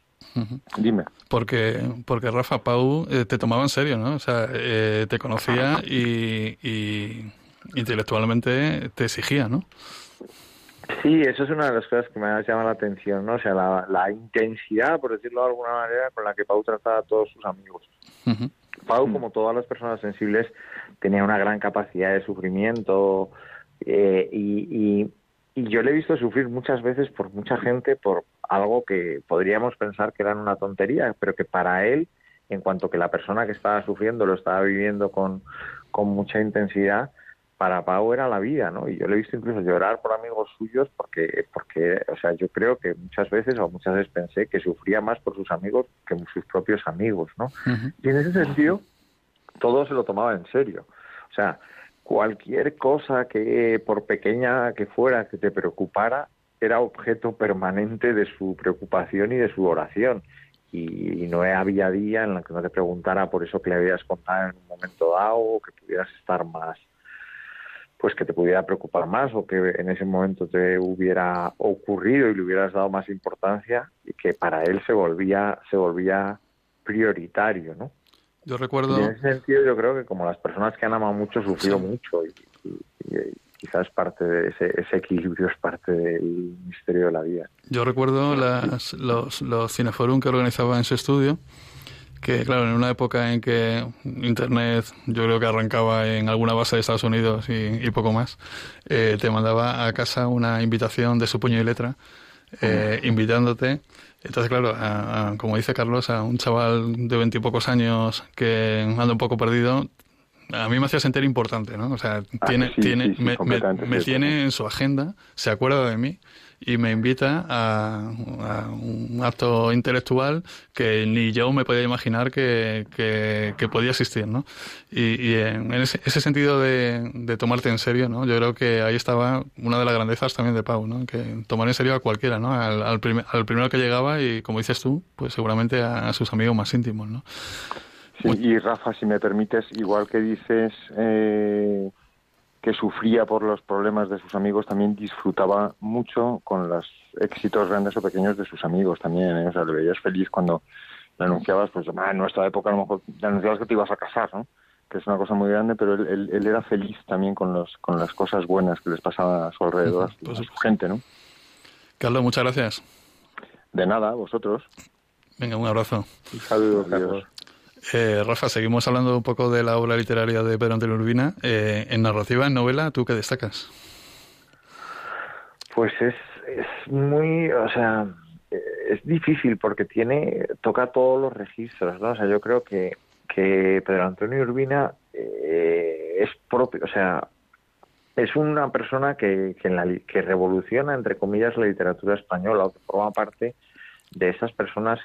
Dime. Porque porque Rafa Pau eh, te tomaba en serio, ¿no? O sea, eh, te conocía y, y intelectualmente te exigía, ¿no? Sí, eso es una de las cosas que me ha llamado la atención, ¿no? O sea, la, intensidad, por decirlo de alguna manera, con la que Pau trataba a todos sus amigos. Pau, mm. como todas las personas sensibles, tenía una gran capacidad de sufrimiento eh, y, y, yo le he visto sufrir muchas veces por mucha gente por algo que podríamos pensar que era una tontería, pero que para él, en cuanto que la persona que estaba sufriendo lo estaba viviendo con, con mucha intensidad, para Pau era la vida, ¿no? Y yo le he visto incluso llorar por amigos suyos porque, porque, o sea, yo creo que muchas veces o muchas veces pensé que sufría más por sus amigos que sus propios amigos, ¿no? Y en ese sentido, todo se lo tomaba en serio. O sea, cualquier cosa que, por pequeña que fuera, que te preocupara, era objeto permanente de su preocupación y de su oración. Y, no había día en el que no te preguntara por eso que le habías contado en un momento dado o que pudieras estar más pues que te pudiera preocupar más o que en ese momento te hubiera ocurrido y le hubieras dado más importancia y que para él se volvía se volvía prioritario, ¿no? Yo recuerdo. en ese sentido, yo creo que como las personas que han amado mucho sufrido mucho y, quizás parte de ese, ese, equilibrio es parte del misterio de la vida. Yo recuerdo las, los, los cineforum que organizaba en su estudio que claro, en una época en que Internet yo creo que arrancaba en alguna base de Estados Unidos y, poco más, eh, te mandaba a casa una invitación de su puño y letra, eh, invitándote. Entonces, claro, como dice Carlos, a un chaval de veintipocos años que anda un poco perdido, a mí me hacía sentir importante, ¿no? O sea, ah, tiene, tiene, me, me, tiene en su agenda, se acuerda de mí y me invita a, un acto intelectual que ni yo me podía imaginar que, que, podía existir, ¿no? Y, en ese, sentido de, de, tomarte en serio, ¿no? Yo creo que ahí estaba una de las grandezas también de Pau, ¿no? Que tomar en serio a cualquiera, ¿no? Al, al, primero que llegaba y, como dices tú, pues seguramente a, sus amigos más íntimos, ¿no? Sí, y Rafa, si me permites, igual que dices... Eh que sufría por los problemas de sus amigos, también disfrutaba mucho con los éxitos grandes o pequeños de sus amigos también. ¿eh? O sea, le veías feliz cuando le anunciabas, pues ah, en nuestra época a lo mejor le anunciabas que te ibas a casar, ¿no? que es una cosa muy grande, pero él, él, era feliz también con, los, con las cosas buenas que les pasaban a su alrededor, a su gente. ¿no? Carlos, muchas gracias. De nada, vosotros. Venga, un abrazo. Saludos, Carlos. Eh, Rafa, seguimos hablando un poco de la obra literaria de Pedro Antonio Urbina. Eh, en narrativa, en novela, ¿tú qué destacas? Pues es, es muy, o sea, es difícil porque tiene, toca todos los registros, ¿no? O sea, yo creo que, que Pedro Antonio Urbina eh, es propio, o sea, es una persona que, que, en la, que revoluciona, entre comillas, la literatura española, o que forma parte de esas personas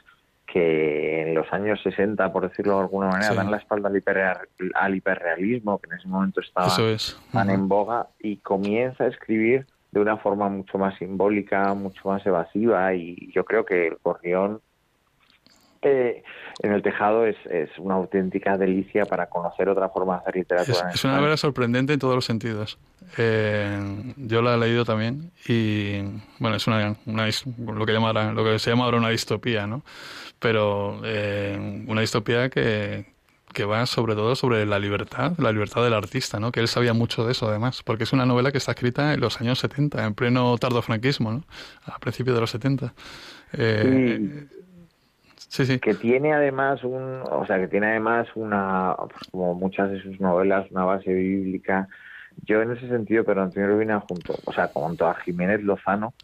que en los años 60, por decirlo de alguna manera, dan la espalda al, hiperrealismo, que en ese momento estaba tan en boga, y comienza a escribir de una forma mucho más simbólica, mucho más evasiva, y yo creo que el Corrión en el tejado es, es, una auténtica delicia para conocer otra forma de hacer literatura. Es, una novela sorprendente en todos los sentidos. Eh, yo la he leído también y bueno es una, una lo que lo que se llama ahora una distopía, ¿no? Pero eh, una distopía que, que va sobre todo sobre la libertad, la libertad del artista, ¿no? Que él sabía mucho de eso además, porque es una novela que está escrita en los años 70, en pleno tardofranquismo, ¿no? A principios de los 70. Eh, que tiene además un, o sea, que tiene además una, como muchas de sus novelas, una base bíblica. Yo en ese sentido, pero Antonio Rubina junto, o sea, junto a Jiménez Lozano,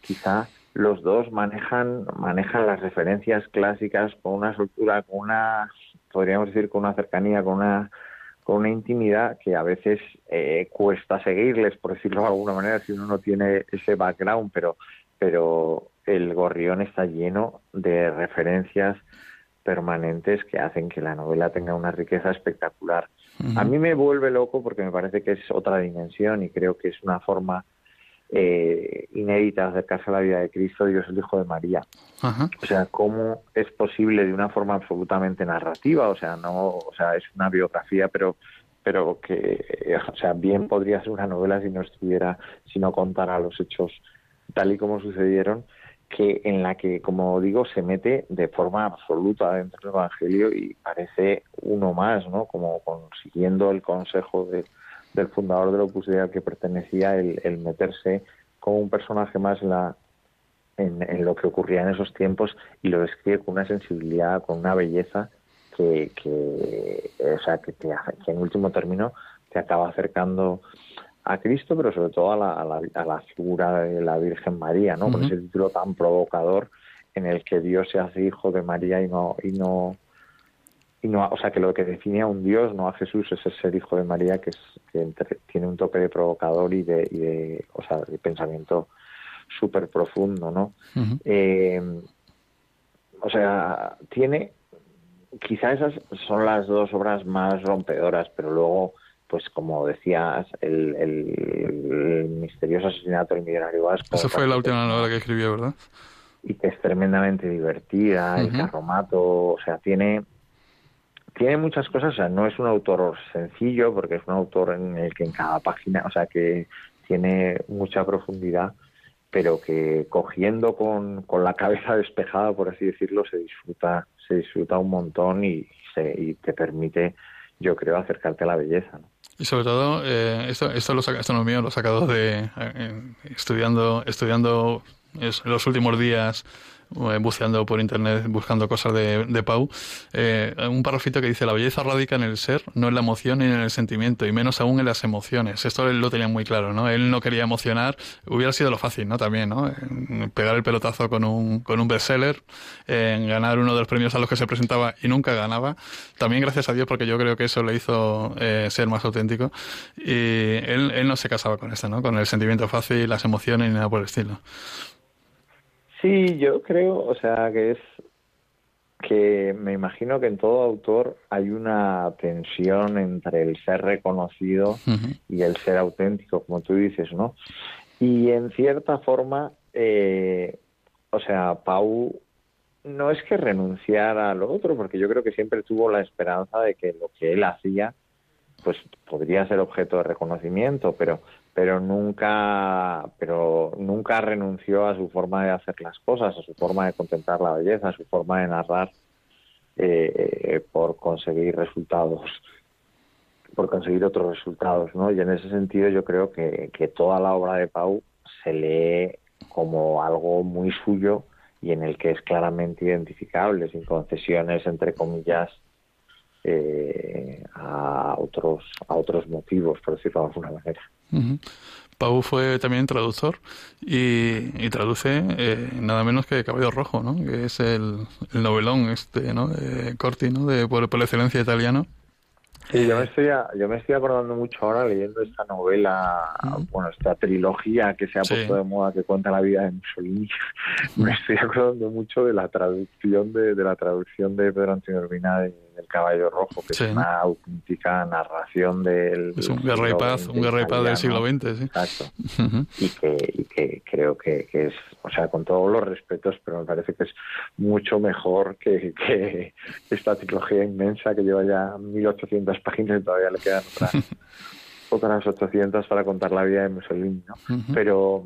quizá los dos manejan manejan las referencias clásicas con una soltura, con una, podríamos decir, con una cercanía, con una con una intimidad que a veces eh, cuesta seguirles, por decirlo de alguna manera, si uno no tiene ese background, pero pero el gorrión está lleno de referencias permanentes que hacen que la novela tenga una riqueza espectacular. A mí me vuelve loco porque me parece que es otra dimensión y creo que es una forma eh, inédita de acercarse a la vida de Cristo, Dios el Hijo de María. O sea, cómo es posible de una forma absolutamente narrativa, o sea, no, o sea, es una biografía, pero pero que, o sea, bien podría ser una novela si no estuviera, si no contara los hechos tal y como sucedieron que en la que, como digo, se mete de forma absoluta dentro del Evangelio y parece uno más, ¿no? Como consiguiendo el consejo del fundador del Opus Dei al que pertenecía, el, meterse como un personaje más en, la, en, lo que ocurría en esos tiempos y lo describe con una sensibilidad, con una belleza que, que o sea, que, te, que en último término te acaba acercando a Cristo, pero sobre todo a la, a la, figura de la Virgen María, ¿no? Con ese título tan provocador en el que Dios se hace hijo de María y no y no y no, o sea, que lo que define a un Dios, no a Jesús, es el ser hijo de María, que es que tiene un toque de provocador y de, y de o sea, de pensamiento súper profundo, ¿no? Eh, o sea, tiene, quizá esas son las dos obras más rompedoras, pero luego pues como decías, el, misterioso asesinato del millonario vasco. Esa fue la última novela que escribió, ¿verdad? Y que es tremendamente divertida, el carromato, o sea, tiene tiene muchas cosas, o sea, no es un autor sencillo, porque es un autor en el que en cada página, o sea, que tiene mucha profundidad, pero que cogiendo con, con la cabeza despejada, por así decirlo, se disfruta, se disfruta un montón y, se, y te permite, yo creo, acercarte a la belleza. ¿no? Y sobre todo, eh, esto, esto, lo esto no es mío, lo he sacado de eh, estudiando, estudiando los últimos días buceando por internet, buscando cosas de, de Pau, eh, un parrafito que dice, la belleza radica en el ser, no en la emoción ni en el sentimiento, y menos aún en las emociones. Esto él lo tenía muy claro, ¿no? Él no quería emocionar, hubiera sido lo fácil, ¿no? También, ¿no? Pegar el pelotazo con un, con un bestseller, en ganar uno de los premios a los que se presentaba y nunca ganaba. También gracias a Dios, porque yo creo que eso le hizo eh, ser más auténtico. Y él, él no se casaba con esto, ¿no? Con el sentimiento fácil, las emociones ni nada por el estilo. Sí, yo creo, o sea, que es que me imagino que en todo autor hay una tensión entre el ser reconocido y el ser auténtico, como tú dices, ¿no? Y en cierta forma, eh, o sea, Pau no es que renunciara a lo otro, porque yo creo que siempre tuvo la esperanza de que lo que él hacía, pues podría ser objeto de reconocimiento, pero pero nunca pero nunca renunció a su forma de hacer las cosas, a su forma de contemplar la belleza, a su forma de narrar eh, por conseguir resultados por conseguir otros resultados, ¿no? Y en ese sentido yo creo que, que toda la obra de Pau se lee como algo muy suyo y en el que es claramente identificable, sin concesiones, entre comillas, eh, a otros a otros motivos, por decirlo de alguna manera. Pau fue también traductor y, traduce eh, nada menos que Caballo Rojo, ¿no? que es el, novelón este, ¿no? de Corti, ¿no? de por excelencia italiano. Sí, yo me estoy yo me estoy acordando mucho ahora leyendo esta novela, bueno, esta trilogía que se ha puesto de moda que cuenta la vida de Mussolini. me estoy acordando mucho de la traducción de, de la traducción de Pedro Antonio Urbina de el Caballo Rojo, que es una auténtica narración del. Es un guerra y paz, un y paz del siglo XX, sí. Exacto. y, que, que creo que, es, o sea, con todos los respetos, pero me parece que es mucho mejor que, que esta trilogía inmensa que lleva ya 1800 páginas y todavía le quedan otras, otras 800 para contar la vida de Mussolini, ¿no? Pero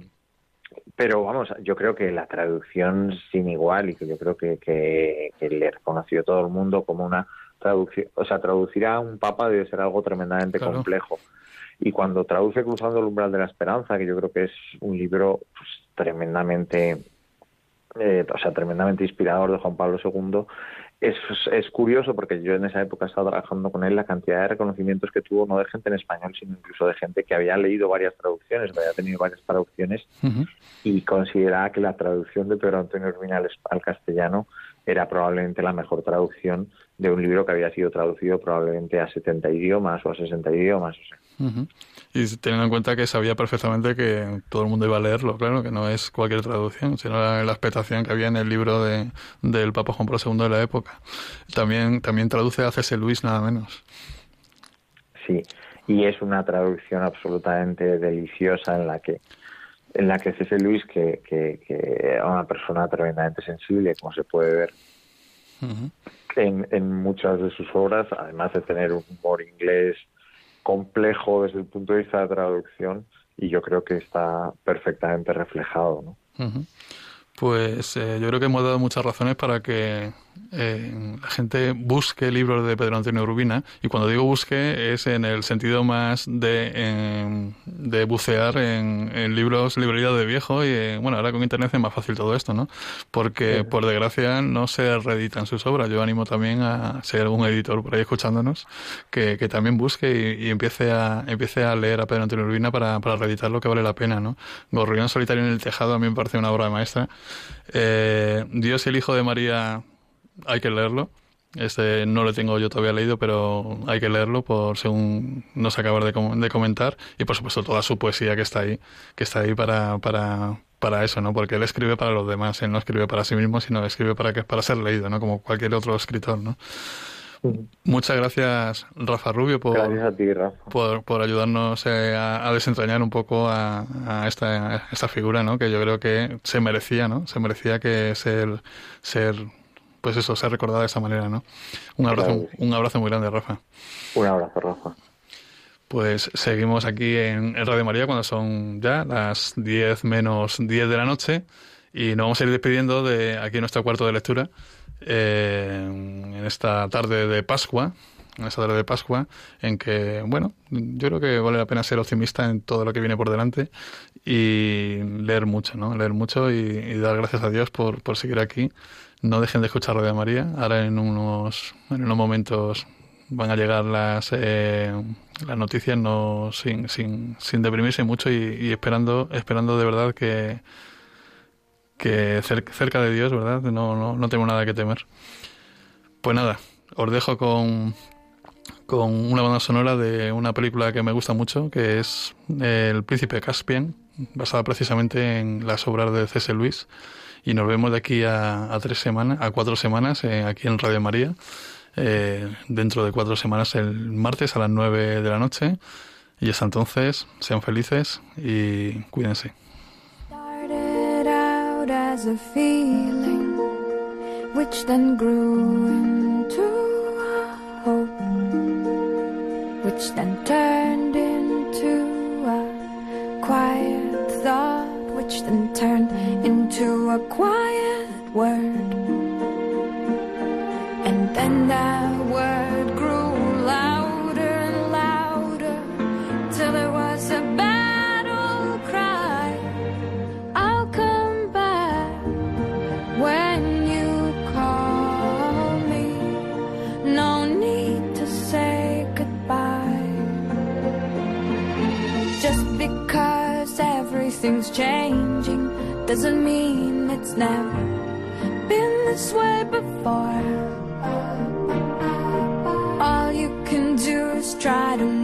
pero vamos, yo creo que la traducción sin igual y que yo creo que, que, que le reconoció todo el mundo como una o sea, traducir a un papa debe ser algo tremendamente complejo. Y cuando traduce Cruzando el umbral de la esperanza, que yo creo que es un libro pues, tremendamente, eh, o sea, tremendamente inspirador de Juan Pablo II, es, es, curioso porque yo en esa época estaba trabajando con él la cantidad de reconocimientos que tuvo, no de gente en español, sino incluso de gente que había leído varias traducciones, que había tenido varias traducciones y consideraba que la traducción de Pedro Antonio Urbina al castellano era probablemente la mejor traducción de un libro que había sido traducido probablemente a 70 idiomas o a 60 idiomas. Y teniendo en cuenta que sabía perfectamente que todo el mundo iba a leerlo, claro, que no es cualquier traducción, sino la, expectación que había en el libro de, del Papa Juan Pablo II de la época. También, también traduce a C.S. Luis, nada menos. Sí, y es una traducción absolutamente deliciosa en la que en la que C.S. Luis, que, que, que una persona tremendamente sensible, como se puede ver en, en muchas de sus obras, además de tener un humor inglés complejo desde el punto de vista de traducción, y yo creo que está perfectamente reflejado. ¿no? Pues eh, yo creo que hemos dado muchas razones para que eh, la gente busque libros de Pedro Antonio Urbina y cuando digo busque es en el sentido más de, de bucear en, libros, librerías de viejo y eh, bueno, ahora con internet es más fácil todo esto, ¿no? Porque por desgracia no se reeditan sus obras. Yo animo también a ser algún editor por ahí escuchándonos que, que también busque y, empiece a empiece a leer a Pedro Antonio Urbina para, para reeditar lo que vale la pena, ¿no? Gorrión solitario en el tejado a mí me parece una obra maestra. Eh, Dios y el Hijo de María hay que leerlo. Este no lo tengo yo todavía leído, pero hay que leerlo por según nos acaba de, de, comentar y por supuesto toda su poesía que está ahí, que está ahí para, para, para eso, ¿no? Porque él escribe para los demás, él no escribe para sí mismo, sino escribe para que para ser leído, ¿no? Como cualquier otro escritor, ¿no? Muchas gracias, Rafa Rubio, por, por, ayudarnos eh, a, desentrañar un poco a, esta, esta, figura, ¿no? Que yo creo que se merecía, ¿no? Se merecía que ser, ser pues eso, se ha recordado de esa manera, ¿no? Un abrazo, un abrazo muy grande, Rafa. Un abrazo, Rafa. Pues seguimos aquí en, Radio María cuando son ya las 10 menos 10 de la noche y nos vamos a ir despidiendo de aquí en nuestro cuarto de lectura eh, en esta tarde de Pascua en esa tarde de Pascua, en que, bueno, yo creo que vale la pena ser optimista en todo lo que viene por delante y leer mucho, ¿no? Leer mucho y, dar gracias a Dios por, por seguir aquí. No dejen de escuchar Radio María. Ahora en unos, en unos momentos van a llegar las, eh, las noticias no sin, sin, sin deprimirse mucho y, esperando esperando de verdad que que cerca de Dios verdad no, no, no tengo nada que temer pues nada os dejo con con una banda sonora de una película que me gusta mucho que es El Príncipe Caspian basada precisamente en las obras de C.S. Luis y nos vemos de aquí a, tres semanas a cuatro semanas eh, aquí en Radio María eh, dentro de cuatro semanas el martes a las nueve de la noche. Y hasta entonces, sean felices y cuídense. A quiet word and then that word grew louder and louder till it was a battle cry. I'll come back when you call me. No need to say goodbye. Just because everything's changing doesn't mean it's never been this way before. All you can do is try to